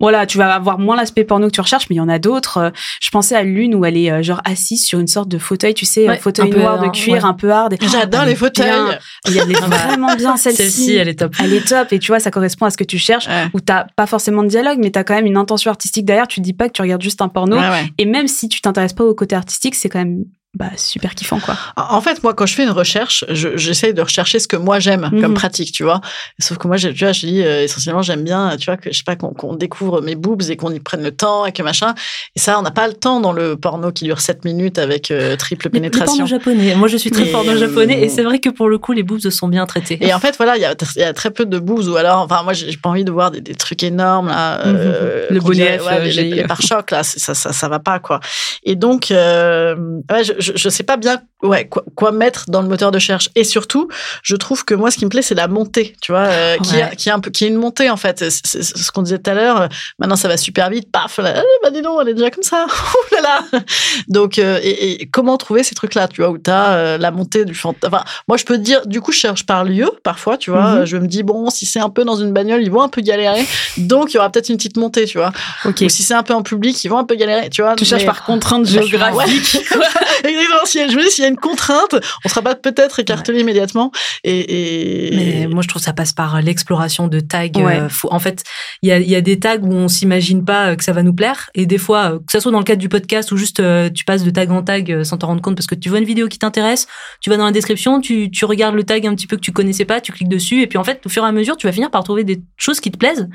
voilà, tu vas avoir moins l'aspect porno que tu recherches, mais il y en a d'autres. Euh, Je pensais à l'une où elle est euh, genre assise sur une sorte de fauteuil, tu sais, Ouais, un fauteuil noir de euh, cuir, ouais. un peu hard. J'adore les fauteuils. bien. Et Elle est Ah bah, vraiment bien celle-ci. Celle-ci, elle est top. Elle est top et tu vois, ça correspond à ce que tu cherches Ouais. où t'as pas forcément de dialogue, mais t'as quand même une intention artistique derrière. Tu dis pas que tu regardes juste un porno. Ouais, ouais. Et même si tu t'intéresses pas au côté artistique, c'est quand même bah super kiffant quoi. En fait, moi, quand je fais une recherche, j'essaye de rechercher ce que moi j'aime comme mhm. pratique, tu vois. Sauf que moi, tu vois, je dis euh, essentiellement, j'aime bien, tu vois, que je sais pas qu'on découvre mes boobs et qu'on y prenne le temps et que machin. Et ça, on n'a pas le temps dans le porno qui dure 7 minutes avec euh, triple pénétration. Le porno japonais. Moi, je suis très porno japonais et c'est vrai que pour le coup, les boobs sont bien traités. Et en fait, voilà, il y a, y a, très peu de boobs ou alors, enfin, moi, j'ai pas envie de voir des, des trucs énormes là. Mhm. Euh, le bonnet, ouais, les, les, pare-chocs là, ça, ça, ça va pas quoi. Et donc, ouais, je, je, je sais pas bien ouais, quoi, quoi, mettre dans le moteur de recherche. Et surtout, je trouve que moi, ce qui me plaît, c'est la montée, tu vois, euh, qui, a, qui, a un peu, qui est une montée en fait. C'est ce qu'on disait tout à l'heure. Maintenant, ça va super vite. Paf, là, eh, bah dis donc, elle est déjà comme ça. Ouh là là. Donc, euh, et, et, comment trouver ces trucs-là, tu vois, où t'as euh, la montée du fantôme. Enfin, moi, je peux te dire, du coup, je cherche par lieu parfois, tu vois. Mhm. Je me dis bon, si c'est un peu dans une bagnole, ils vont un peu galérer. Donc, il y aura peut-être une petite montée, tu vois. Ou si c'est un peu en public, ils vont un peu galérer, tu vois. Tu cherches par contrainte géographique. Exactement. Si, je me dis, s'il y a une contrainte, on sera pas peut-être écartelé immédiatement. Et, et, Mais moi, je trouve que ça passe par l'exploration de tags. Euh, en fait, il y a, y a, des tags où on s'imagine pas euh, que ça va nous plaire. Et des fois, euh, que ça soit dans le cadre du podcast ou juste tu passes de tag en tag sans t'en rendre compte parce que tu vois une vidéo qui t'intéresse, tu vas dans la description, tu, tu regardes le tag un petit peu que tu connaissais pas, tu cliques dessus et puis en fait, au fur et à mesure, tu vas finir par trouver des choses qui te plaisent.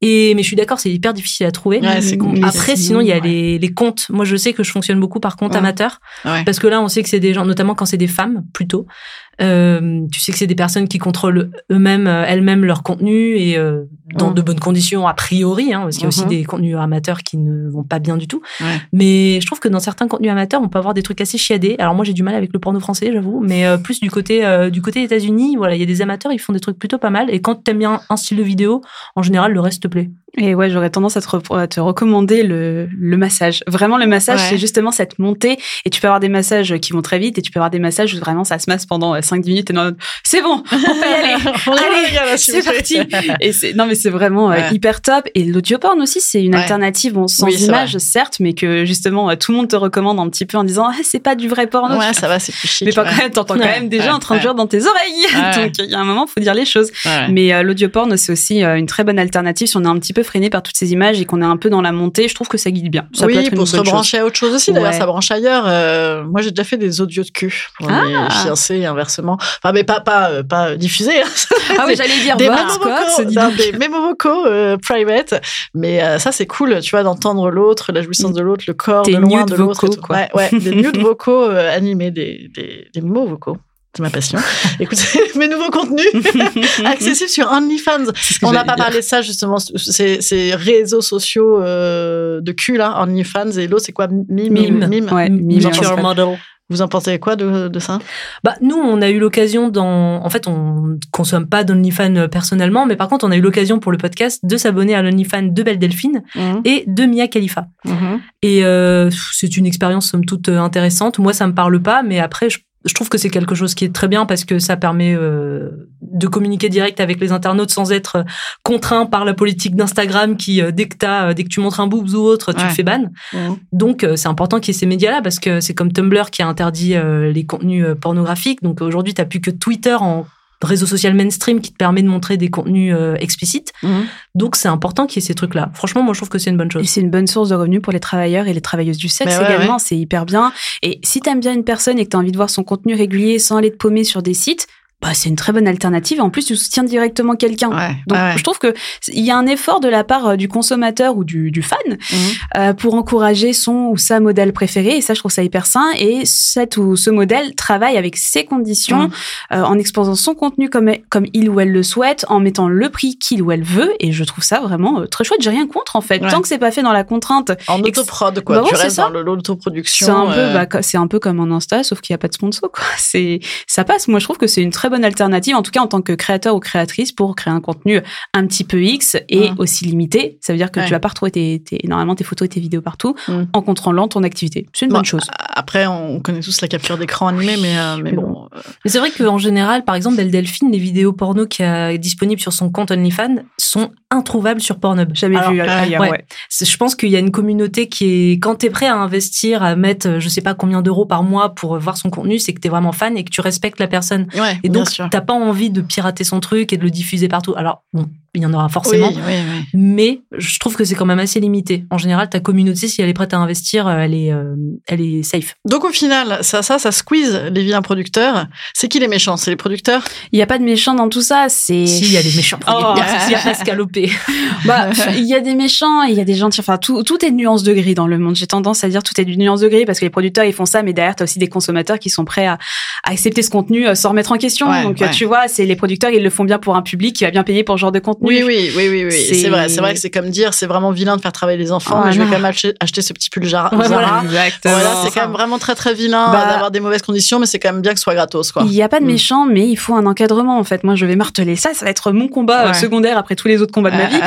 Et mais je suis d'accord, c'est hyper difficile à trouver. Après, sinon il y a les, les comptes. Moi, je sais que je fonctionne beaucoup par compte amateur parce que là, on sait que c'est des gens, notamment quand c'est des femmes plutôt. Euh, tu sais que c'est des personnes qui contrôlent eux-mêmes, euh, elles-mêmes leur contenu et euh, dans de bonnes conditions a priori, hein, parce qu'il y a aussi mhm. des contenus amateurs qui ne vont pas bien du tout. Mais je trouve que dans certains contenus amateurs, on peut avoir des trucs assez chiadés. Alors moi, j'ai du mal avec le porno français, j'avoue, mais plus du côté du côté États-Unis, voilà, il y a des amateurs, ils font des trucs plutôt pas mal. Et quand t'aimes bien un style de vidéo, en général, le reste te plaît. Et ouais, j'aurais tendance à te, te recommander le, le, massage. Vraiment, le massage, c'est justement cette montée. Et tu peux avoir des massages qui vont très vite, et tu peux avoir des massages où vraiment ça se masse pendant 5-10 minutes. Et c'est bon, on peut y aller. Allez, c'est parti. Et c'est, non, mais c'est vraiment euh, hyper top. Et l'audioporn aussi, c'est une alternative, bon, sans image, certes, mais que justement, euh, tout le monde te recommande un petit peu en disant, ah, c'est pas du vrai porno. Ouais, ça va, c'est plus chic. Mais pas quand même, t'entends quand même déjà en train de jouer dans tes oreilles. Donc, il y a un moment, faut dire les choses. Mais euh, l'audioporn, c'est aussi une très bonne alternative si on est un petit peu freiné par toutes ces images et qu'on est un peu dans la montée. Je trouve que ça guide bien. Ça oui, pour se rebrancher à autre chose aussi. D'ailleurs, ça branche ailleurs. moi, j'ai déjà fait des audios de cul pour ah. mes fiancés inversement. Enfin, mais pas, pas, euh, pas diffusés. Hein. Ah oui, j'allais dire des mémos vocaux, des mémos vocaux euh, private. Mais euh, ça, c'est cool, tu vois, d'entendre l'autre, la jouissance de l'autre, le corps de loin de l'autre. Ouais, ouais, des nudes vocaux animés, des, des, des mots vocaux c'est ma passion. Écoutez, mes nouveaux contenus accessibles sur OnlyFans. On n'a pas parlé de ça justement, ces réseaux sociaux de cul là, OnlyFans et l'autre c'est quoi? Mime, mime, mime, ouais, mime. model. Vous en pensez quoi de, de ça? Bah nous, on a eu l'occasion dans, en fait, on consomme pas d'OnlyFans euh, personnellement, mais par contre, on a eu l'occasion pour le podcast de s'abonner à l'OnlyFans de Belle Delphine mhm. et de Mia Khalifa. Mhm. Et euh, c'est une expérience somme toute euh, intéressante. Moi, ça me parle pas, mais après, je je trouve que c'est quelque chose qui est très bien parce que ça permet euh, de communiquer direct avec les internautes sans être contraint par la politique d'Instagram qui euh, dès que t'as, euh, dès que tu montres un boobs ou autre, tu le fais ban. Donc c'est important qu'il y ait ces médias-là parce que c'est comme Tumblr qui a interdit les contenus pornographiques. Donc aujourd'hui t'as plus que Twitter en réseau social mainstream qui te permet de montrer des contenus euh, explicites. Mhm. Donc c'est important qu'il y ait ces trucs-là. Franchement, moi je trouve que c'est une bonne chose. Et c'est une bonne source de revenus pour les travailleurs et les travailleuses du sexe également. C'est hyper bien. Et si t'aimes bien une personne et que t'as envie de voir son contenu régulier sans aller te paumer sur des sites, bah, c'est une très bonne alternative. En plus, tu soutiens directement quelqu'un. Donc, je trouve que il y a un effort de la part euh, du consommateur ou du, du fan mhm. euh, pour encourager son ou sa modèle préféré. Et ça, je trouve ça hyper sain. Et cette ou ce modèle travaille avec ses conditions, mhm. euh, en exposant son contenu comme comme il ou elle le souhaite, en mettant le prix qu'il ou elle veut. Et je trouve ça vraiment euh, très chouette. J'ai rien contre en fait, tant que c'est pas fait dans la contrainte. En autoprod, quoi. Bah tu restes dans l'autoproduction. C'est un peu, bah, un peu comme en Insta, sauf qu'il n'y a pas de sponsor, quoi. C'est, ça passe. Moi, je trouve que c'est une très bonne alternative, en tout cas en tant que créateur ou créatrice, pour créer un contenu un petit peu X et aussi limité. Ça veut dire que tu vas pas retrouver tes, tes, normalement tes photos et tes vidéos partout mm. en contrôlant ton activité. C'est une bonne chose. Après, on connaît tous la capture d'écran animée, mais, euh, mais, bon. Euh. Mais c'est vrai qu'en général, par exemple, Belle Delphine, les vidéos porno qui est disponibles sur son compte OnlyFans sont introuvables sur Pornhub. Jamais vu ailleurs, ouais. Je pense qu'il y a une communauté qui est, quand t'es prêt à investir, à mettre, je sais pas combien d'euros par mois pour voir son contenu, c'est que t'es vraiment fan et que tu respectes la personne. Ouais, et donc, t'as pas envie de pirater son truc et de le diffuser partout. Alors, bon, il y en aura forcément. Oui, oui, oui. Mais je trouve que c'est quand même assez limité. En général, ta communauté, si elle est prête à investir, euh, elle est, euh, elle est safe. Donc au final, ça, ça, ça squeeze les vilains producteurs. C'est qui les méchants? C'est les producteurs? Il n'y a pas de méchants dans tout ça. C'est Si, il y a des méchants Oh. producteurs, il y a escalopé. bah, il y a des méchants et il y a des gentils. Enfin, tout, tout est de nuance de gris dans le monde. J'ai tendance à dire tout est du nuance de gris parce que les producteurs ils font ça, mais derrière t'as aussi des consommateurs qui sont prêts à, à accepter ce contenu euh, sans remettre en question. Ouais, Donc ouais. tu vois, c'est les producteurs ils le font bien pour un public qui va bien payer pour ce genre de contenu. Oui, oui, oui, oui, oui. C'est- vrai, c'est vrai que c'est comme dire, c'est vraiment vilain de faire travailler les enfants, mais je vais Voilà. quand même acheter, acheter ce petit pull Zara. Ouais, exactement. Voilà, c'est quand même vraiment très très vilain Bah- d'avoir des mauvaises conditions, mais c'est quand même bien que ce soit gratos, quoi. Il n'y a pas de Mm. méchants, mais il faut un encadrement. En fait, moi, je vais marteler ça. Ça va être mon combat euh, Ouais. secondaire après tous les autres combats de ma vie.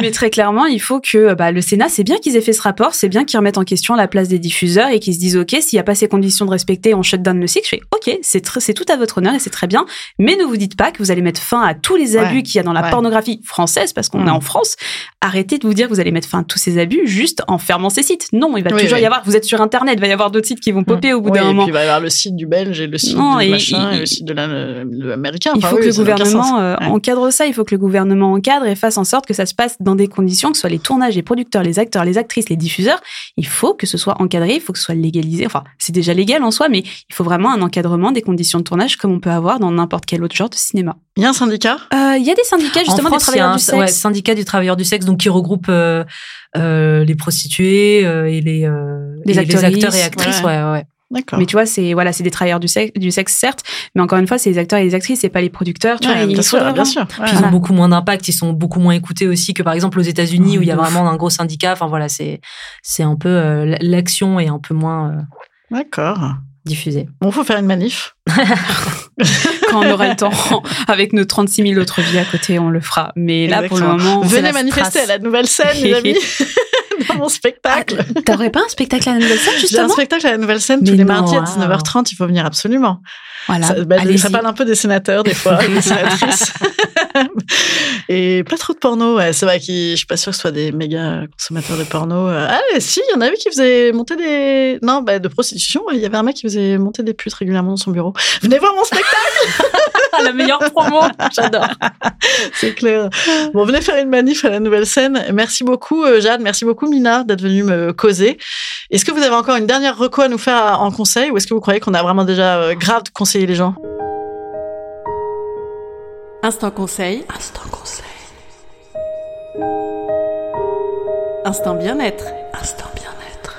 Mais très clairement, il faut que bah, le Sénat, c'est bien qu'ils aient fait ce rapport, c'est bien qu'ils remettent en question la place des diffuseurs et qu'ils se disent, OK, s'il n'y a pas ces conditions de respecter, on shut down le site. Je fais, OK, c'est tout à votre honneur et c'est très bien, mais ne vous dites pas que vous allez mettre fin à tous les abus Ouais. qu'il y a dans la pornographie française, parce qu'on Mm. est en France. Arrêtez de vous dire que vous allez mettre fin à tous ces abus juste en fermant ces sites. Non, il va Oui, toujours oui. y avoir, vous êtes sur Internet, il va y avoir d'autres sites qui vont popper au bout Oui, d'un et moment. puis il va y avoir le site du belge et le site Non, du et- machin et, et- le site de la- de l'américain. Il faut que le gouvernement euh, Ouais. encadre ça. Il faut que le gouvernement encadre et fasse en sorte que ça se passe dans des conditions, que ce soit les tournages, les producteurs, les acteurs, les actrices, les diffuseurs. Il faut que ce soit encadré, il faut que ce soit légalisé. Enfin, c'est déjà légal en soi, mais il faut vraiment un encadrement des conditions de tournage comme on peut avoir dans n'importe quel autre genre de cinéma. Il y a un syndicat? Euh, Il y a des syndicats justement en des France, il y a un du sexe. ouais, syndicat du travailleur du sexe, donc qui regroupe euh, euh, les prostituées euh, et les, euh, Les et actrices, acteurs et actrices. ouais. Ouais, ouais. D'accord. Mais tu vois, c'est voilà, c'est des travailleurs du sexe, du sexe certes, mais encore une fois, c'est les acteurs et les actrices, c'est pas les producteurs. Tu Ouais, vois, il bien sûr, faudrait bien sûr. Ouais. Puis ils ont beaucoup moins d'impact, ils sont beaucoup moins écoutés aussi que par exemple aux États-Unis Oh, où il y a ouf. vraiment un gros syndicat. Enfin voilà, c'est c'est un peu euh, l'action est un peu moins euh, D'accord. diffusée. Bon, faut faire une manif. Quand on aura le temps, avec nos 36 000 autres vies à côté, on le fera. Mais là, pour le moment, Venez manifester à la nouvelle scène, les amis, dans mon spectacle. Ah, T'aurais pas un spectacle à la nouvelle scène, J'ai un justement spectacle à la nouvelle scène tous les mardis à wow. 19h30. Il faut venir absolument. Voilà, Ça, bah, ça parle un peu des sénateurs des fois, des sénatrices. Et pas trop de porno. Ouais. C'est vrai que je suis pas sûre que ce soit des méga consommateurs de porno. Euh, Ah si, il y en avait qui faisaient monter des... Non, bah, de prostitution. Il y avait un mec qui faisait monter des putes régulièrement dans son bureau. Venez voir mon spectacle la meilleure promo. J'adore. C'est clair. Bon, venez faire une manif à la nouvelle scène. Merci beaucoup, euh, Jade. Merci beaucoup, Mina, d'être venue me causer. Est-ce que vous avez encore une dernière reco à nous faire en conseil ou est-ce que vous croyez qu'on a vraiment déjà euh, grave conseillé les gens? Instant conseil. Instant conseil. Instant bien-être. Instant bien-être.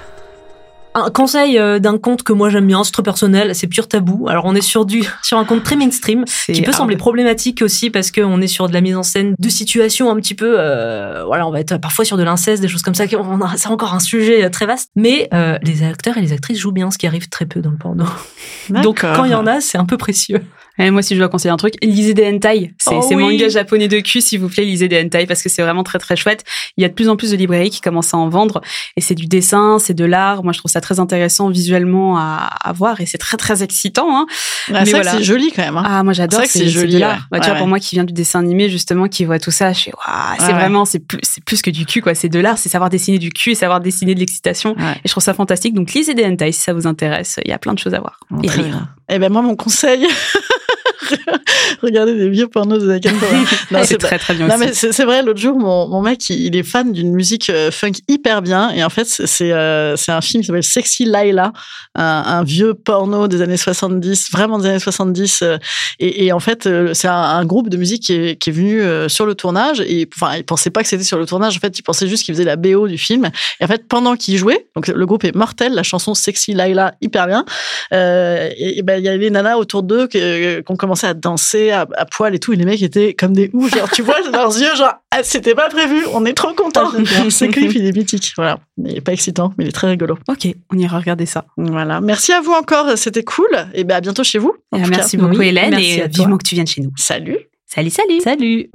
Un conseil euh, d'un compte que moi j'aime bien, c'est trop personnel, c'est Pure Tabou. Alors on est sur du sur un compte très mainstream qui peut sembler problématique aussi parce qu'on est sur de la mise en scène de situations un petit peu, euh, voilà, on va être parfois sur de l'inceste, des choses comme ça. C'est encore un sujet euh, très vaste. Mais euh, les acteurs et les actrices jouent bien, ce qui arrive très peu dans le porno. Donc quand il y en a, c'est un peu précieux. Et moi, si je dois conseiller un truc, lisez des hentai. C'est Oh oui. mangas japonais de cul, s'il vous plaît, lisez des hentai parce que c'est vraiment très très chouette. Il y a de plus en plus de librairies qui commencent à en vendre et c'est du dessin, c'est de l'art. Moi, je trouve ça très intéressant visuellement à, à voir et c'est très très excitant. Hein. C'est vrai voilà. c'est joli quand même. hein. Ah, moi j'adore. C'est joli, ouais. Bah, tu Ouais, vois, pour moi qui vient du dessin animé justement, qui voit tout ça, je suis waouh, c'est Ouais, vraiment c'est plus c'est plus que du cul quoi. C'est de l'art, c'est savoir dessiner du cul et savoir dessiner de l'excitation. Et je trouve ça fantastique. Donc lisez des hentai si ça vous intéresse. Il y a plein de choses à voir. Bon, Et rire. bien. Eh ben moi, mon conseil, regardez des vieux pornos des années 80. Non, c'est très très bien Non, aussi. mais c'est vrai, l'autre jour, mon, mon mec, il, il est fan d'une musique euh, funk hyper bien. Et en fait, c'est c'est euh, un film qui s'appelle Sexy Laila, un, un vieux porno des années 70, vraiment des années 70. euh, et, et en fait, euh, c'est un, un groupe de musique qui est, qui est venu sur le tournage. Et enfin, il pensait pas que c'était sur le tournage. En fait, il pensait juste qu'il faisait la BO du film. Et en fait, pendant qu'il jouait, donc le groupe est mortel, la chanson Sexy Laila, hyper bien. Euh, et, et ben, il y avait les nanas autour d'eux qui euh, qui à danser à, à poil et tout. Et les mecs étaient comme des oufs. Genre, tu vois leurs yeux, genre, ah, c'était pas prévu, on est trop contents. Ce clip, il est mythique. Voilà. Il est pas excitant, mais il est très rigolo. Ok, on ira regarder ça. Voilà. Merci à vous encore, c'était cool. Et ben, à bientôt chez vous. en Et tout merci cas. beaucoup oui, Hélène merci et à toi. vivement que tu viennes chez nous. Salut. Salut, salut. Salut